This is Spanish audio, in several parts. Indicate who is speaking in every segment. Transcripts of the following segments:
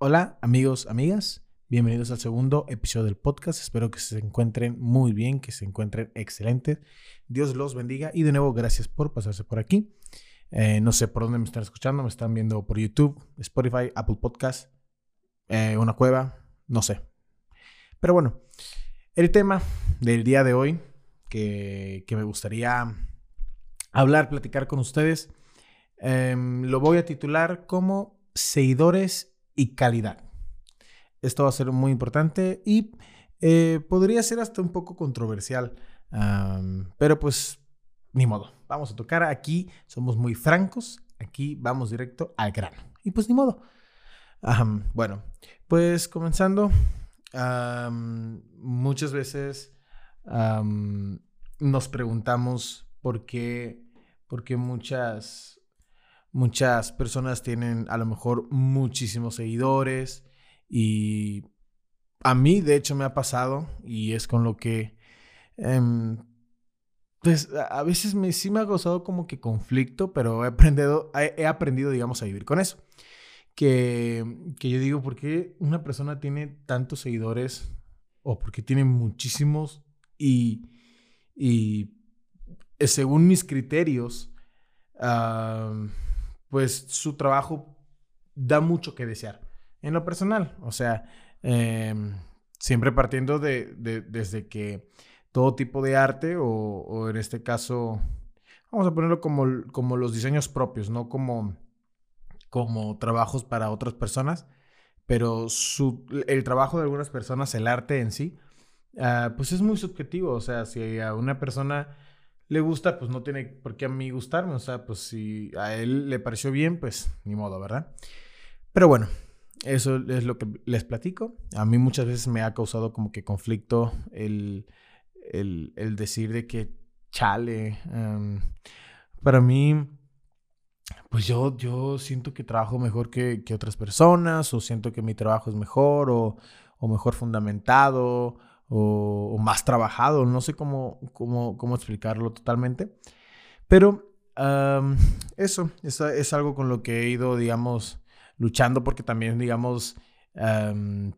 Speaker 1: Hola amigos, amigas, bienvenidos al segundo episodio del podcast. Espero que se encuentren muy bien, que se encuentren excelentes. Dios los bendiga y de nuevo gracias por pasarse por aquí. Eh, no sé por dónde me están escuchando, me están viendo por YouTube, Spotify, Apple Podcast, eh, una cueva, no sé. Pero bueno, el tema del día de hoy que, me gustaría hablar, platicar con ustedes, em, lo voy a titular como seguidores y calidad. Esto va a ser muy importante y eh, podría ser hasta un poco controversial, pero pues ni modo. Vamos a tocar aquí, somos muy francos, aquí vamos directo al grano. Y pues ni modo. bueno, pues comenzando, muchas veces nos preguntamos por qué, por qué muchas Muchas personas tienen a lo mejor muchísimos seguidores y a mí de hecho me ha pasado y es con lo que em, pues a veces me, sí me ha causado como que conflicto, pero he aprendido, he, aprendido digamos a vivir con eso. Que, que yo digo, ¿por qué una persona tiene tantos seguidores o por qué tiene muchísimos y, y eh, según mis criterios, pues su trabajo da mucho que desear. En lo personal, o sea, em, siempre partiendo de, desde que todo tipo de arte, o, en este caso, vamos a ponerlo como, como los diseños propios, no como, como trabajos para otras personas, pero su, el trabajo de algunas personas, el arte en sí, ah, pues es muy subjetivo. O sea, si a una persona le gusta, pues no tiene por qué a mí gustarme. O sea, pues si a él le pareció bien, pues ni modo, ¿verdad? Pero bueno, eso es lo que les platico. A mí muchas veces me ha causado como que conflicto el, el, decir de que chale. Em, para mí, pues yo, yo siento que trabajo mejor que, que, otras personas, o siento que mi trabajo es mejor, o, o mejor fundamentado, o, más trabajado, no sé cómo, cómo, cómo explicarlo totalmente. Pero eso, es algo con lo que he ido, digamos, luchando porque también, digamos,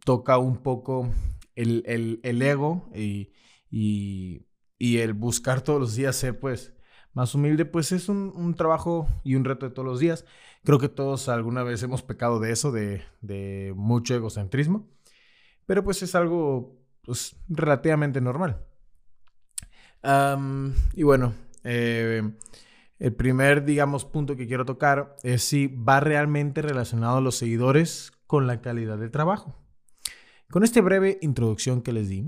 Speaker 1: toca un poco el, el, ego y, y, el buscar todos los días ser, pues, más humilde, pues es un, un, trabajo y un reto de todos los días. Creo que todos alguna vez hemos pecado de eso, de, de mucho egocentrismo, pero pues es algo pues, relativamente normal. y bueno, eh, el primer, digamos, punto que quiero tocar es si va realmente relacionado a los seguidores con la calidad de trabajo. Con esta breve introducción que les di,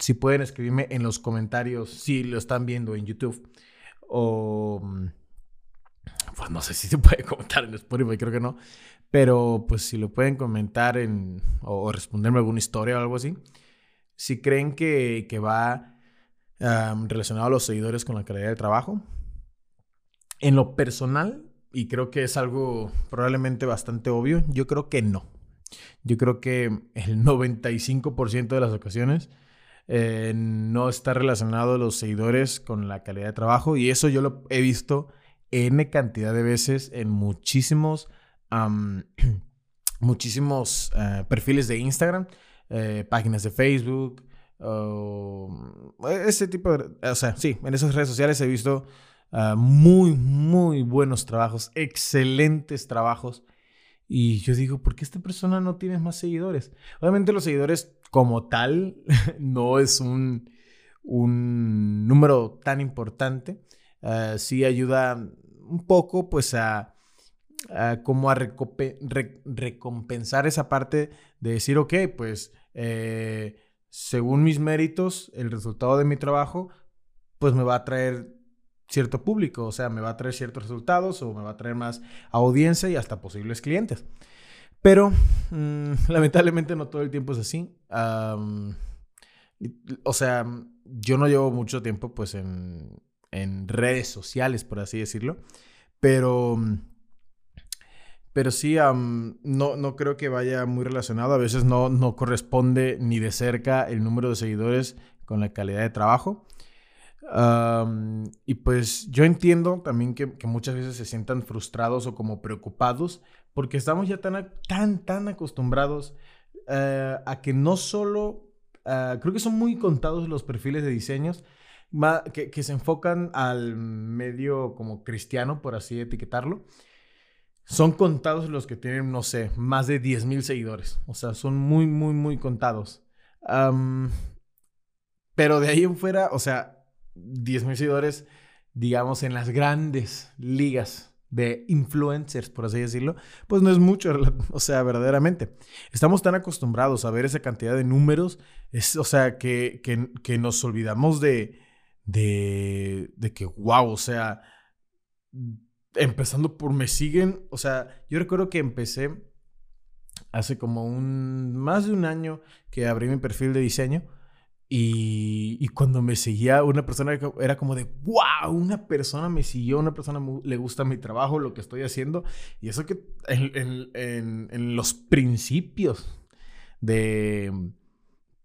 Speaker 1: si pueden escribirme en los comentarios si lo están viendo en YouTube o... Pues no sé si se puede comentar en Spotify, creo que no. Pero pues si lo pueden comentar en, o responderme alguna historia o algo así, si creen que, va relacionado a los seguidores con la calidad del trabajo. En lo personal, y creo que es algo probablemente bastante obvio, yo creo que no. Yo creo que el 95% de las ocasiones eh, no está relacionado los seguidores con la calidad de trabajo y eso yo lo he visto N cantidad de veces en muchísimos, muchísimos eh, perfiles de Instagram eh, páginas de Facebook, ese tipo de... O sea, sí, en esas redes sociales he visto ah, muy, muy buenos trabajos, excelentes trabajos. Y yo digo, ¿por qué esta persona no tiene más seguidores? Obviamente los seguidores como tal no es un, un número tan importante. Uh, sí ayuda un poco pues a, como a recompensar esa parte de decir, ok, pues eh, según mis méritos, el resultado de mi trabajo, pues me va a traer cierto público, o sea, me va a traer ciertos resultados o me va a traer más audiencia y hasta posibles clientes. Pero mm, lamentablemente no todo el tiempo es así. o sea, yo no llevo mucho tiempo pues en, en redes sociales, por así decirlo, pero pero sí, no, no creo que vaya muy relacionado. A veces no, no corresponde ni de cerca el número de seguidores con la calidad de trabajo. y pues yo entiendo también que, muchas veces se sientan frustrados o como preocupados porque estamos ya tan, tan, tan acostumbrados eh, a que no solo, ah, creo que son muy contados los perfiles de diseños que, que, se enfocan al medio como cristiano, por así etiquetarlo. Son contados los que tienen, no sé, más de 10 mil seguidores. O sea, son muy, muy, muy contados. pero de ahí en fuera, o sea, 10 mil seguidores, digamos, en las grandes ligas de influencers, por así decirlo, pues no es mucho, o sea, verdaderamente. Estamos tan acostumbrados a ver esa cantidad de números, es, o sea, que, que, nos olvidamos de, de, de que, wow, o sea, empezando por me siguen, o sea, yo recuerdo que empecé hace como un, más de un año que abrí mi perfil de diseño y, cuando me seguía una persona era como de, wow, una persona me siguió, una persona le gusta mi trabajo, lo que estoy haciendo. Y eso que en, los principios de,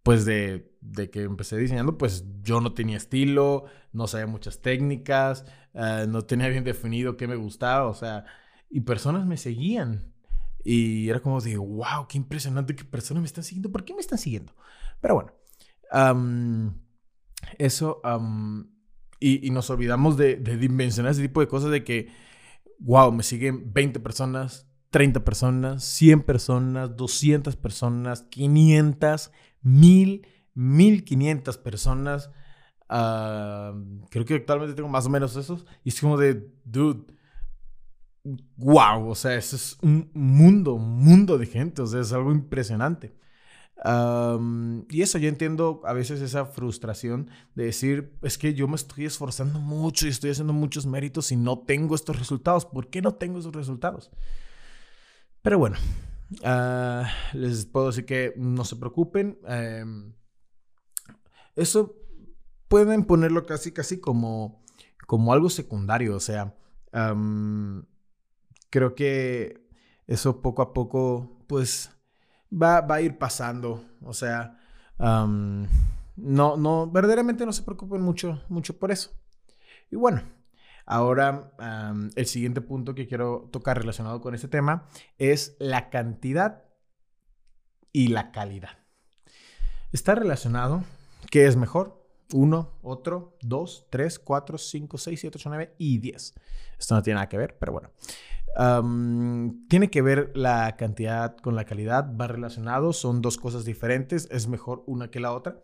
Speaker 1: pues de, de, que empecé diseñando, pues yo no tenía estilo, no sabía muchas técnicas, eh, no tenía bien definido qué me gustaba, o sea, y personas me seguían. Y era como de, wow, qué impresionante que personas me están siguiendo. ¿Por qué me están siguiendo? Pero bueno eso, y, nos olvidamos de, de, dimensionar ese tipo de cosas de que, wow, me siguen 20 personas, 30 personas, 100 personas, 200 personas, 500, 1000, 1500 personas. creo que actualmente tengo más o menos esos. Y es como de, dude, wow, o sea, eso es un mundo, un mundo de gente, o sea, es algo impresionante y eso, yo entiendo a veces esa frustración de decir, es que yo me estoy esforzando mucho y estoy haciendo muchos méritos y no tengo estos resultados. ¿Por qué no tengo esos resultados? Pero bueno, ah, les puedo decir que no se preocupen. Em, eso pueden ponerlo casi, casi como, como algo secundario. O sea, creo que eso poco a poco, pues va, a ir pasando. O sea, no, no, verdaderamente no se preocupen mucho, mucho por eso. Y bueno, ahora el siguiente punto que quiero tocar relacionado con este tema es la cantidad y la calidad. Está relacionado, ¿qué es mejor? Uno, otro, dos, tres, cuatro, cinco, seis, siete, ocho, nueve y diez. Esto no tiene nada que ver, pero bueno tiene que ver la cantidad con la calidad, va relacionado, son dos cosas diferentes, es mejor una que la otra.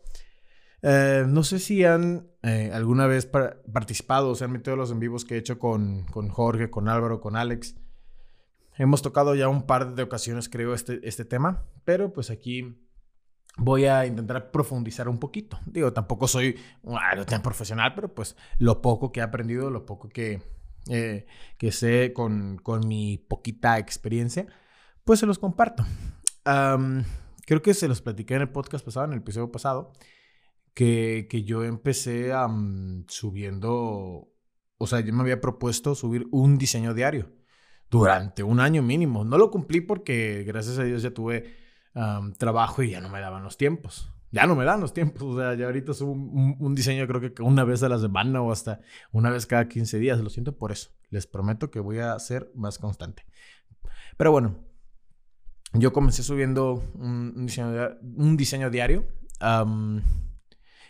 Speaker 1: Eh, no sé si han eh, alguna vez participado o se han metido los en vivos que he hecho con, con, Jorge, con Álvaro, con Alex. Hemos tocado ya un par de ocasiones, creo, este, este tema, pero pues aquí voy a intentar profundizar un poquito. Digo, tampoco soy un tan profesional, pero pues lo poco que he aprendido, lo poco que, eh, que sé con, con, mi poquita experiencia, pues se los comparto. creo que se los platiqué en el podcast pasado, en el episodio pasado, que, que yo empecé subiendo, o sea, yo me había propuesto subir un diseño diario durante un año mínimo. No lo cumplí porque gracias a Dios ya tuve trabajo y ya no me daban los tiempos ya no me dan los tiempos. O sea, ya ahorita subo un, diseño creo que una vez a la semana o hasta una vez cada 15 días. Lo siento por eso. Les prometo que voy a ser más constante. Pero bueno, yo comencé subiendo un, diseño, diario.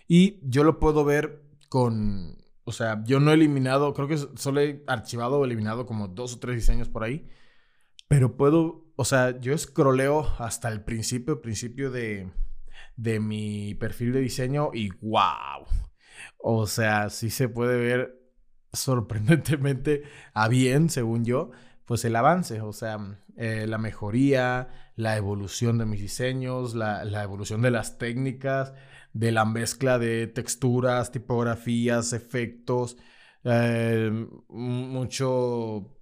Speaker 1: y yo lo puedo ver con... O sea, yo no he eliminado, creo que solo he archivado o eliminado como dos o tres diseños por ahí. Pero puedo, o sea, yo escroleo hasta el principio, principio de, de mi perfil de diseño y wow. O sea, sí se puede ver sorprendentemente a bien, según yo, pues el avance, o sea, eh, la mejoría, la evolución de mis diseños, la, evolución de las técnicas, de la mezcla de texturas, tipografías, efectos, eh, mucho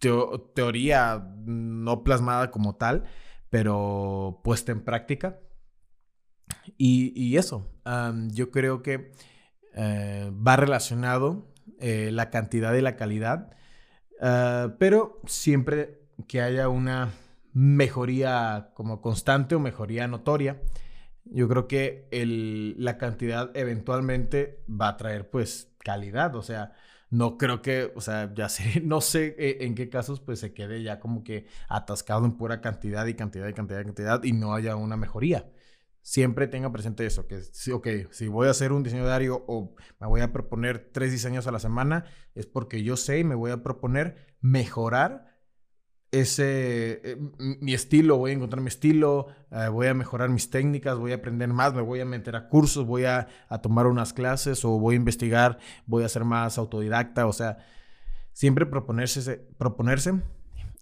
Speaker 1: teoría no plasmada como tal, pero puesta en práctica. Y, eso, yo creo que eh, va relacionado eh, la cantidad y la calidad, ah, pero siempre que haya una mejoría como constante o mejoría notoria, yo creo que la cantidad eventualmente va a traer pues calidad, o sea, no creo que, o sea, ya sé, no sé eh, en qué casos pues se quede ya como que atascado en pura cantidad y cantidad y cantidad y cantidad y no haya una mejoría. Siempre tenga presente eso, que sí, ok, si voy a hacer un diseño diario o me voy a proponer tres diseños a la semana, es porque yo sé y me voy a proponer mejorar ese, eh, mi estilo, voy a encontrar mi estilo, eh, voy a mejorar mis técnicas, voy a aprender más, me voy a meter a cursos, voy a, tomar unas clases o voy a investigar, voy a ser más autodidacta, o sea, siempre proponerse, proponerse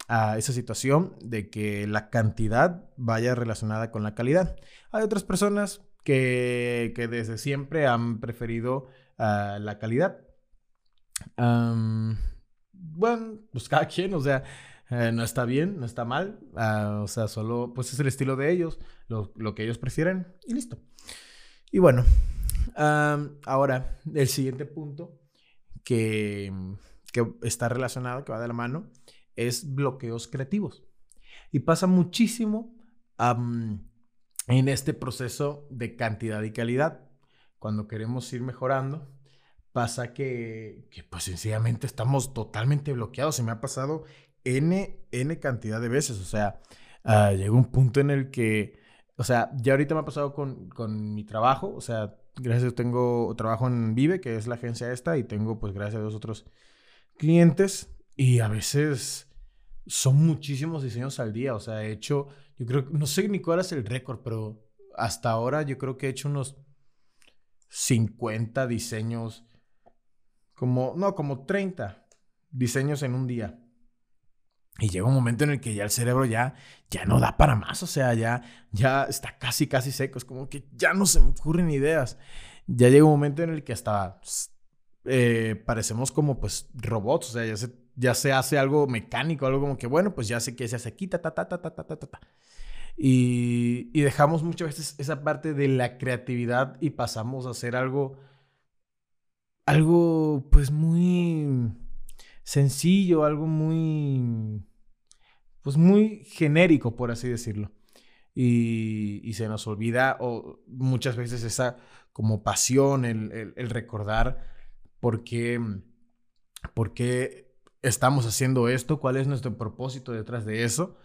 Speaker 1: a esa situación de que la cantidad vaya relacionada con la calidad. Hay otras personas que, desde siempre han preferido ah, la calidad. bueno, pues cada quien, o sea, eh, no está bien, no está mal. Ah, o sea, solo pues es el estilo de ellos, lo, que ellos prefieren y listo. Y bueno, ahora el siguiente punto que, que está relacionado, que va de la mano, es bloqueos creativos. Y pasa muchísimo en este proceso de cantidad y calidad. Cuando queremos ir mejorando, pasa que, que pues sencillamente estamos totalmente bloqueados. Se me ha pasado N, N cantidad de veces. O sea, uh, llegó un punto en el que, o sea, ya ahorita me ha pasado con, con mi trabajo. O sea, gracias a tengo trabajo en Vive, que es la agencia esta, y tengo, pues, gracias a Dios otros clientes. Y a veces son muchísimos diseños al día. O sea, he hecho, yo creo, no sé ni cuál es el récord, pero hasta ahora yo creo que he hecho unos 50 diseños, como, no, como 30 diseños en un día. Y llega un momento en el que ya el cerebro ya, ya no da para más, o sea, ya, ya está casi, casi seco, es como que ya no se me ocurren ideas. Ya llega un momento en el que hasta eh, parecemos como pues robots, o sea, ya se, ya se hace algo mecánico, algo como que, bueno, pues ya sé que se hace aquí, ta, ta, ta, ta, ta, ta, ta, ta. Y, y dejamos muchas veces esa parte de la creatividad y pasamos a hacer algo, algo pues muy sencillo, algo muy pues muy genérico, por así decirlo. Y, se nos olvida o muchas veces esa como pasión, el, recordar por qué, por qué, estamos haciendo esto, cuál es nuestro propósito detrás de eso.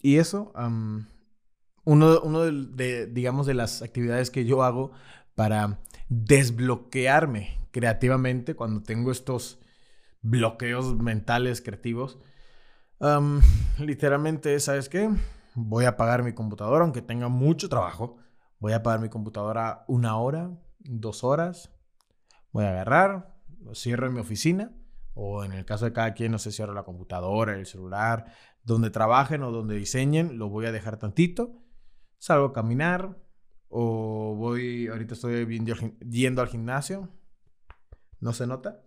Speaker 1: y eso, uno, uno de, digamos, de las actividades que yo hago para desbloquearme creativamente cuando tengo estos bloqueos mentales creativos. literalmente, ¿sabes qué? Voy a apagar mi computadora, aunque tenga mucho trabajo. Voy a apagar mi computadora una hora, dos horas. Voy a agarrar, lo cierro en mi oficina. O en el caso de cada quien, no sé, cierro la computadora, el celular, donde trabajen o donde diseñen, lo voy a dejar tantito. Salgo a caminar. O voy, ahorita estoy yendo al gimnasio. ¿No se nota?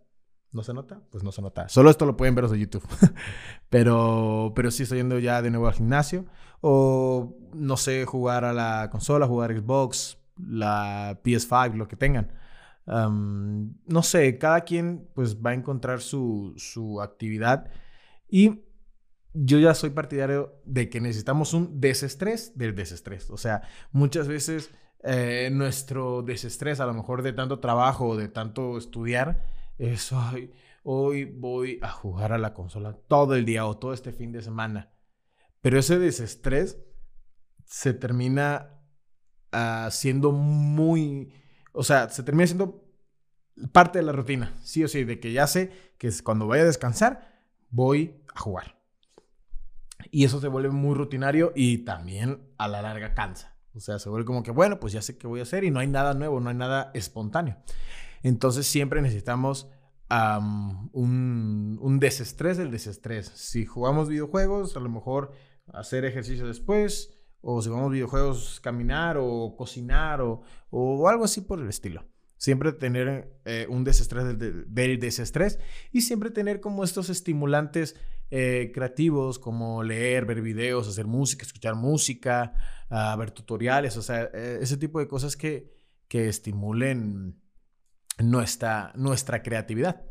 Speaker 1: ¿No se nota? Pues no se nota. Solo esto lo pueden ver de YouTube. pero, pero sí estoy yendo ya de nuevo al gimnasio. O no sé, jugar a la consola, jugar Xbox, la PS5, lo que tengan. no sé, cada quien pues va a encontrar su, su actividad. Y yo ya soy partidario de que necesitamos un desestrés del desestrés. O sea, muchas veces eh, nuestro desestrés, a lo mejor de tanto trabajo o de tanto estudiar, es, hoy voy a jugar a la consola todo el día o todo este fin de semana. Pero ese desestrés se termina siendo muy, o sea, se termina siendo parte de la rutina, sí o sí, de que ya sé que cuando vaya a descansar, voy a jugar. Y eso se vuelve muy rutinario y también a la larga cansa. O sea, se vuelve como que, bueno, pues ya sé qué voy a hacer y no hay nada nuevo, no hay nada espontáneo. Entonces siempre necesitamos un, un, desestrés del desestrés. Si jugamos videojuegos, a lo mejor hacer ejercicio después, o si jugamos videojuegos, caminar o cocinar o, o algo así por el estilo. Siempre tener eh, un desestrés del, desestrés y siempre tener como estos estimulantes eh, creativos como leer, ver videos, hacer música, escuchar música, uh, ver tutoriales, o sea, eh, ese tipo de cosas que, que estimulen nuestra, nuestra creatividad.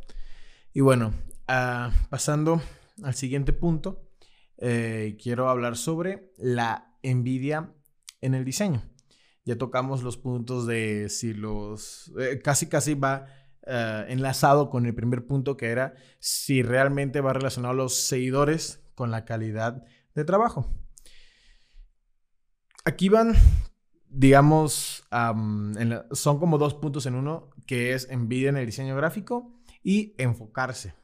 Speaker 1: Y bueno, ah, pasando al siguiente punto, eh, quiero hablar sobre la envidia en el diseño. ya tocamos los puntos de si los... Eh, casi, casi va eh, enlazado con el primer punto que era si realmente va relacionado los seguidores con la calidad de trabajo. Aquí van, digamos, son como dos puntos en uno, que es envidia en el diseño gráfico y enfocarse.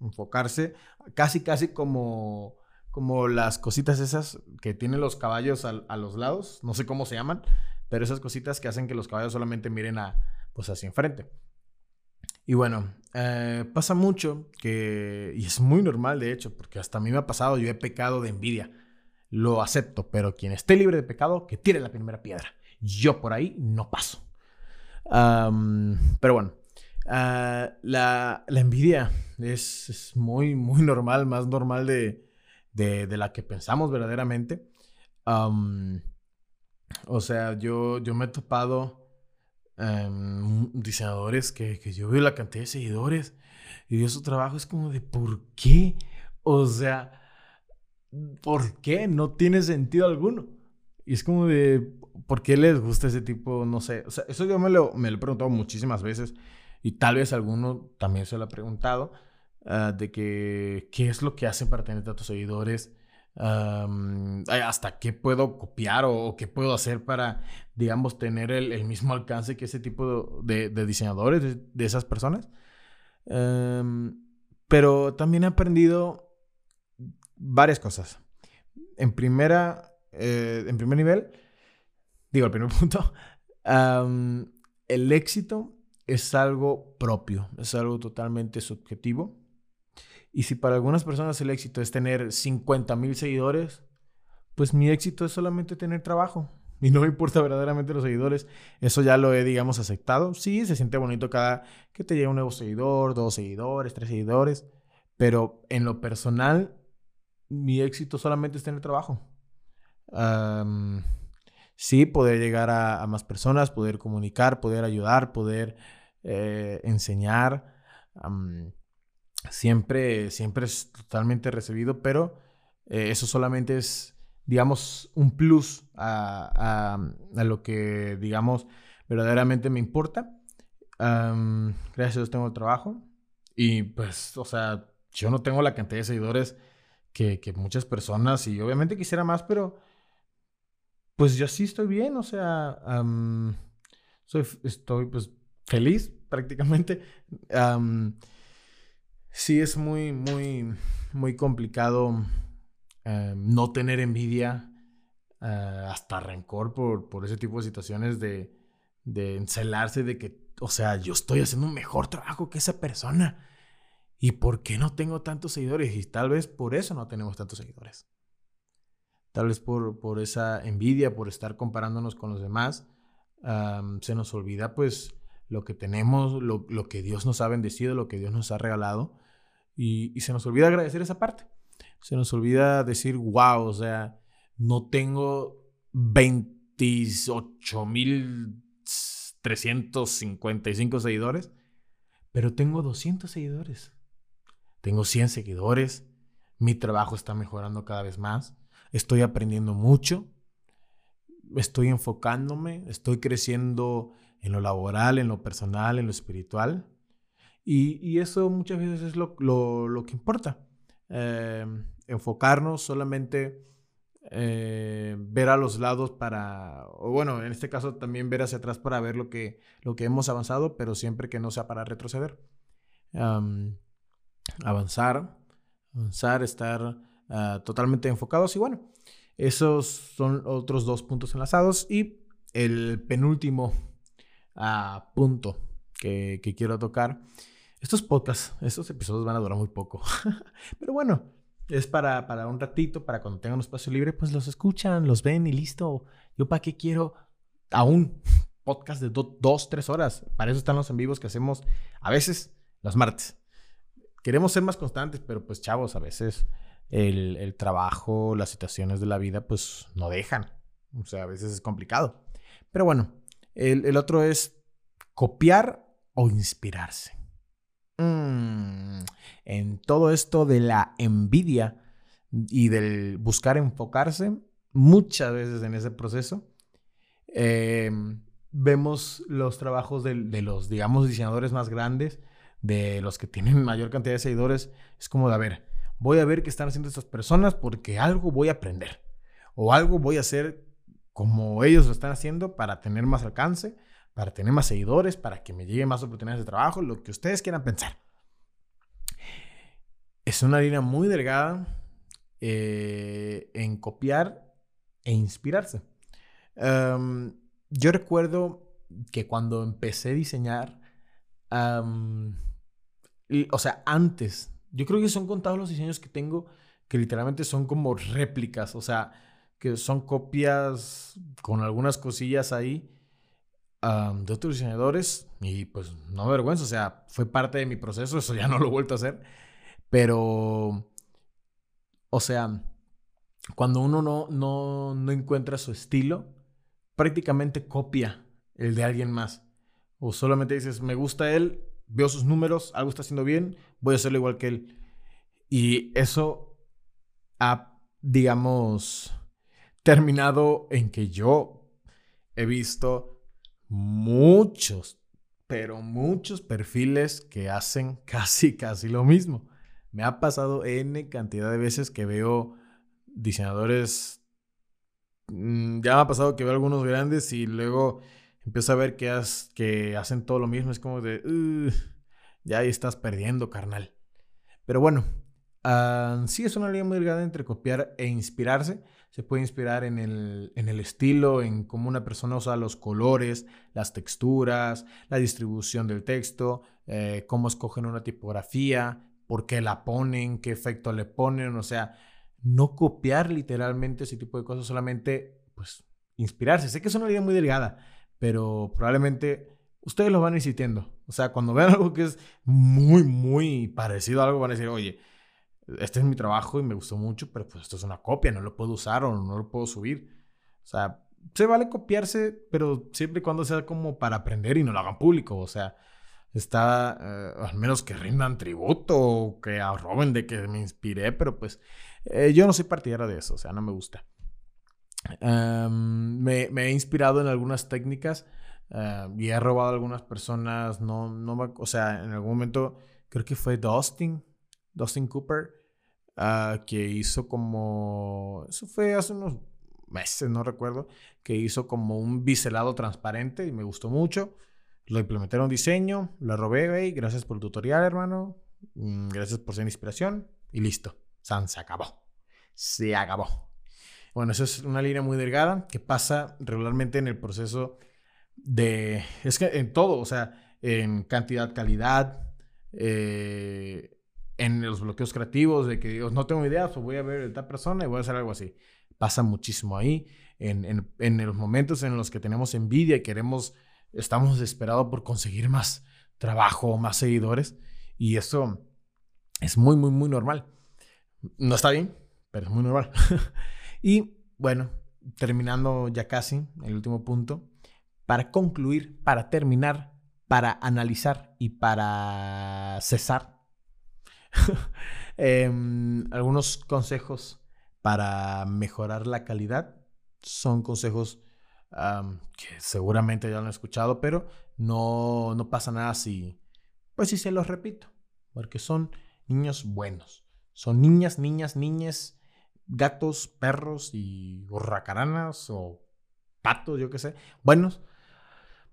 Speaker 1: Enfocarse casi, casi como, como las cositas esas que tienen los caballos a, a los lados, no sé cómo se llaman, pero esas cositas que hacen que los caballos solamente miren a, pues hacia enfrente. Y bueno, eh, pasa mucho que, y es muy normal de hecho, porque hasta a mí me ha pasado, yo he pecado de envidia. Lo acepto, pero quien esté libre de pecado, que tire la primera piedra. Yo por ahí no paso. Pero bueno, ah, la, envidia es, muy, muy normal, más normal de, la que pensamos verdaderamente. o sea, yo, yo me he topado Em, diseñadores que, que, yo veo la cantidad de seguidores y veo su trabajo, es como de ¿por qué? O sea, ¿por qué? No tiene sentido alguno. Y es como de ¿por qué les gusta ese tipo? No sé. O sea, eso yo me lo, me lo he preguntado muchísimas veces y tal vez alguno también se lo ha preguntado. Ah, de que qué es lo que hacen para tener tantos seguidores, hasta qué puedo copiar o, qué puedo hacer para, digamos, tener el, mismo alcance que ese tipo de, diseñadores, de, esas personas. pero también he aprendido varias cosas. En primera, eh, en primer nivel, digo, el primer punto, el éxito es algo propio, es algo totalmente subjetivo. Y si para algunas personas el éxito es tener 50 mil seguidores, pues mi éxito es solamente tener trabajo. Y no me importa verdaderamente los seguidores. Eso ya lo he, digamos, aceptado. Sí, se siente bonito cada que te llega un nuevo seguidor, dos seguidores, tres seguidores. Pero en lo personal, mi éxito solamente es tener trabajo. Sí, poder llegar a, más personas, poder comunicar, poder ayudar, poder eh, enseñar siempre, siempre es totalmente recibido, pero eh, eso solamente es, digamos, un plus a, lo que, digamos, verdaderamente me importa. gracias a Dios tengo el trabajo y pues, o sea, yo no tengo la cantidad de seguidores que, muchas personas y obviamente quisiera más, pero pues yo sí estoy bien, o sea, estoy pues feliz prácticamente sí es muy, muy, muy complicado eh, no tener envidia, eh, hasta rencor por, por, ese tipo de situaciones de, de encelarse de que, o sea, yo estoy haciendo un mejor trabajo que esa persona. ¿Y por qué no tengo tantos seguidores? Y tal vez por eso no tenemos tantos seguidores. Tal vez por, por esa envidia, por estar comparándonos con los demás, se nos olvida pues lo que tenemos, lo, lo, que Dios nos ha bendecido, lo que Dios nos ha regalado. Y, se nos olvida agradecer esa parte. Se nos olvida decir, wow, o sea, no tengo 28.355 seguidores, pero tengo 200 seguidores. Tengo 100 seguidores. Mi trabajo está mejorando cada vez más. Estoy aprendiendo mucho. Estoy enfocándome. Estoy creciendo en lo laboral, en lo personal, en lo espiritual. Y, eso muchas veces es lo, que importa. Eh, enfocarnos solamente, eh, ver a los lados para, o bueno, en este caso también ver hacia atrás para ver lo que, lo que hemos avanzado, pero siempre que no sea para retroceder. avanzar, avanzar, estar ah, totalmente enfocados y bueno, esos son otros dos puntos enlazados y el penúltimo ah, punto que, quiero tocar estos podcasts, estos episodios van a durar muy poco. Pero bueno, es para, para un ratito, para cuando tengan un espacio libre, pues los escuchan, los ven y listo. Yo para qué quiero aún podcast de dos, tres horas. Para eso están los en vivos que hacemos a veces los martes. Queremos ser más constantes, pero pues chavos, a veces el, trabajo, las situaciones de la vida, pues no dejan. O sea, a veces es complicado. Pero bueno, el, el otro es copiar o inspirarse. Mm, en todo esto de la envidia y del buscar enfocarse, muchas veces en ese proceso, em, vemos los trabajos de, de, los, digamos, diseñadores más grandes, de los que tienen mayor cantidad de seguidores. Es como de, a ver, voy a ver qué están haciendo estas personas porque algo voy a aprender. O algo voy a hacer como ellos lo están haciendo para tener más alcance, para tener más seguidores, para que me lleguen más oportunidades de trabajo, lo que ustedes quieran pensar. Es una línea muy delgada eh, en copiar e inspirarse. Em, yo recuerdo que cuando empecé a diseñar, o sea, antes, yo creo que son contados los diseños que tengo que literalmente son como réplicas, o sea, que son copias con algunas cosillas ahí de otros diseñadores y pues no me vergüenza, o sea, fue parte de mi proceso, eso ya no lo he vuelto a hacer, pero, o sea, cuando uno no, no, no encuentra su estilo, prácticamente copia el de alguien más. O solamente dices, me gusta él, veo sus números, algo está haciendo bien, voy a hacerlo igual que él. Y eso ha, digamos, terminado en que yo he visto muchos, pero muchos perfiles que hacen casi, casi lo mismo. Me ha pasado N cantidad de veces que veo diseñadores, mm, ya me ha pasado que veo algunos grandes y luego empiezo a ver que, que hacen todo lo mismo. Es como de, ya ahí estás perdiendo, carnal. Pero bueno, uh, sí es una línea muy delgada entre copiar e inspirarse se puede inspirar en el, estilo, en cómo una persona usa los colores, las texturas, la distribución del texto, eh, cómo escogen una tipografía, por qué la ponen, qué efecto le ponen, o sea, no copiar literalmente ese tipo de cosas, solamente pues inspirarse. Sé que es una línea muy delgada, pero probablemente ustedes lo van a ir sintiendo. O sea, cuando vean algo que es muy, muy parecido a algo, van a decir, oye, este es mi trabajo y me gustó mucho, pero pues esto es una copia, no lo puedo usar o no lo puedo subir. O sea, se vale copiarse, pero siempre y cuando sea como para aprender y no lo hagan público. O sea, está, eh, al menos que rindan tributo o que arroben de que me inspiré, pero pues eh, yo no soy partidario de eso, o sea, no me gusta. Me, he inspirado en algunas técnicas eh, y he robado a algunas personas, no, no, o sea, en algún momento creo que fue Dustin, Dustin Cooper, Ah, que hizo como, eso fue hace unos meses, no recuerdo, que hizo como un biselado transparente y me gustó mucho. Lo implementé en un diseño, lo robé, y gracias por el tutorial, hermano. Mm, gracias por ser inspiración y listo. San, se acabó. Se acabó. Bueno, eso es una línea muy delgada que pasa regularmente en el proceso de... Es que en todo, o sea, en cantidad, calidad, eh, en los bloqueos creativos de que no tengo ideas o voy a ver a esta persona y voy a hacer algo así. Pasa muchísimo ahí, en, en, en los momentos en los que tenemos envidia y queremos, estamos desesperados por conseguir más trabajo, más seguidores. Y eso es muy, muy, muy normal. No está bien, pero es muy normal. y bueno, terminando ya casi el último punto, para concluir, para terminar, para analizar y para cesar Em, algunos consejos para mejorar la calidad son consejos que seguramente ya lo han escuchado, pero no, no pasa nada si, pues si se los repito, porque son niños buenos. Son niñas, niñas, niñas, gatos, perros y racaranas o patos, yo qué sé. Buenos,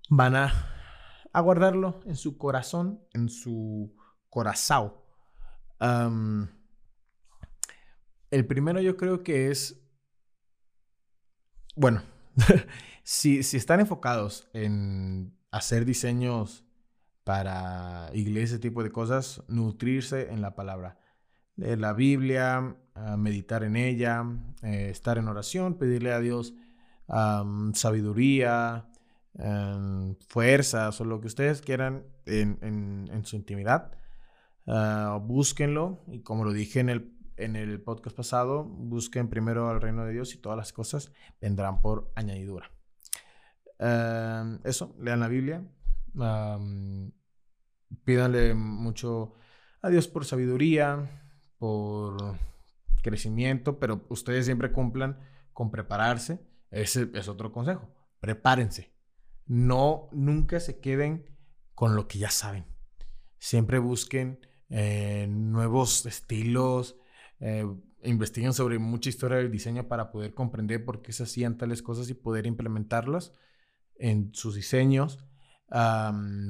Speaker 1: van a, guardarlo en su corazón, en su corazón el primero yo creo que es, bueno, si, si, están enfocados en hacer diseños para iglesia, ese tipo de cosas, nutrirse en la palabra. Leer la Biblia, meditar en ella, eh, estar en oración, pedirle a Dios sabiduría, fuerzas o lo que ustedes quieran en, su intimidad Ah, búsquenlo y como lo dije en el, en el podcast pasado, busquen primero al reino de Dios y todas las cosas vendrán por añadidura. eso, lean la Biblia, pídanle mucho a Dios por sabiduría, por crecimiento, pero ustedes siempre cumplan con prepararse. Ese es otro consejo. prepárense. No, nunca se queden con lo que ya saben. Siempre busquen eh, nuevos estilos, eh, investiguen sobre mucha historia del diseño para poder comprender por qué se hacían tales cosas y poder implementarlas en sus diseños.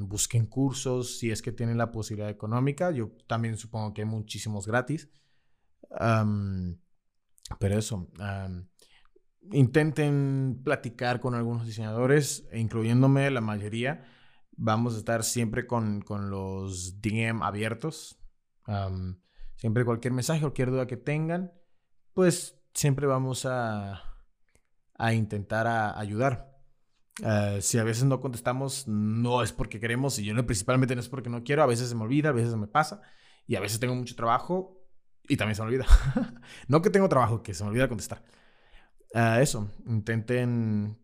Speaker 1: busquen cursos si es que tienen la posibilidad económica. Yo también supongo que hay muchísimos gratis. Pero eso, intenten platicar con algunos diseñadores, incluyéndome la mayoría. Vamos a estar siempre con, los DM abiertos. siempre cualquier mensaje, cualquier duda que tengan, pues siempre vamos a, a intentar ayudar. Ah, si a veces no contestamos, no es porque queremos, y yo principalmente no es porque no quiero, a veces se me olvida, a veces me pasa, y a veces tengo mucho trabajo y también se me olvida. no que tengo trabajo, que se me olvida contestar. Uh, eso, intenten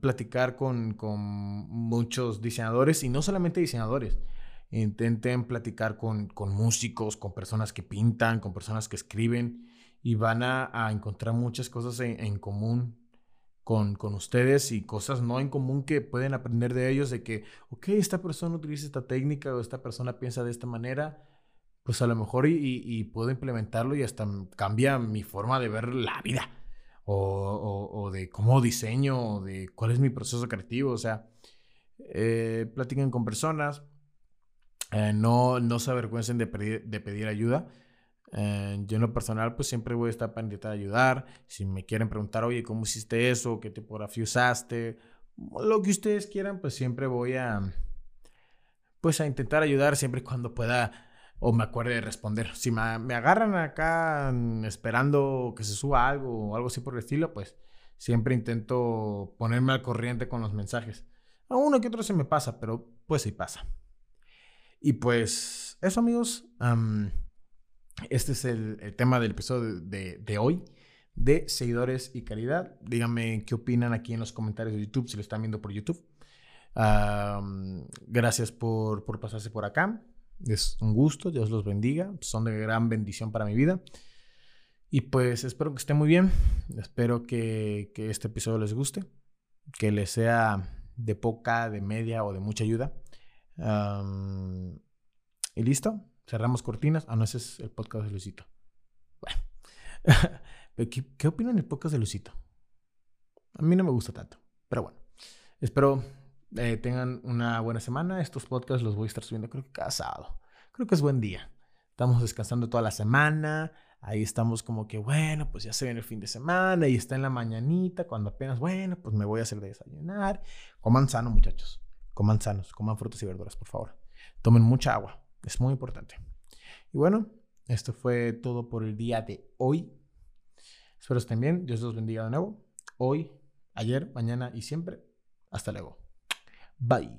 Speaker 1: platicar con, con, muchos diseñadores y no solamente diseñadores. Intenten platicar con, con, músicos, con personas que pintan, con personas que escriben y van a, a encontrar muchas cosas en, en común con, con, ustedes y cosas no en común que pueden aprender de ellos, de que, ok, esta persona utiliza esta técnica o esta persona piensa de esta manera, pues a lo mejor y, y puedo implementarlo y hasta cambia mi forma de ver la vida o, de cómo diseño, o de cuál es mi proceso creativo. O sea, eh, platiquen con personas, eh, no, no se avergüencen de pedir, de pedir ayuda. Eh, yo en lo personal pues siempre voy a estar para intentar ayudar. Si me quieren preguntar, oye, ¿cómo hiciste eso? ¿Qué tipografía usaste? Lo que ustedes quieran, pues siempre voy a pues a intentar ayudar siempre y cuando pueda o me acuerde de responder. Si me, agarran acá esperando que se suba algo o algo así por el estilo, pues siempre intento ponerme al corriente con los mensajes. A uno que otro se me pasa, pero pues sí pasa. Y pues eso amigos, este es el, tema del episodio de, hoy de seguidores y calidad. Díganme qué opinan aquí en los comentarios de YouTube si lo están viendo por YouTube. gracias por, por pasarse por acá. Es un gusto, Dios los bendiga, son de gran bendición para mi vida. Y pues espero que esté muy bien, espero que, este episodio les guste, que les sea de poca, de media o de mucha ayuda. y listo, cerramos cortinas. Ah, no, ese es el podcast de Lucito. Bueno, ¿Qué, ¿qué opinan del podcast de Lucito? A mí no me gusta tanto, pero bueno, espero eh, tengan una buena semana. Estos podcasts los voy a estar subiendo creo que cada sábado. Creo que es buen día. Estamos descansando toda la semana. Ahí estamos como que, bueno, pues ya se viene el fin de semana y está en la mañanita cuando apenas, bueno, pues me voy a hacer de desayunar. Coman sano, muchachos. Coman sanos, coman frutas y verduras, por favor. Tomen mucha agua. Es muy importante. Y bueno, esto fue todo por el día de hoy. Espero estén bien. Dios los bendiga de nuevo. Hoy, ayer, mañana y siempre. Hasta luego. Bye.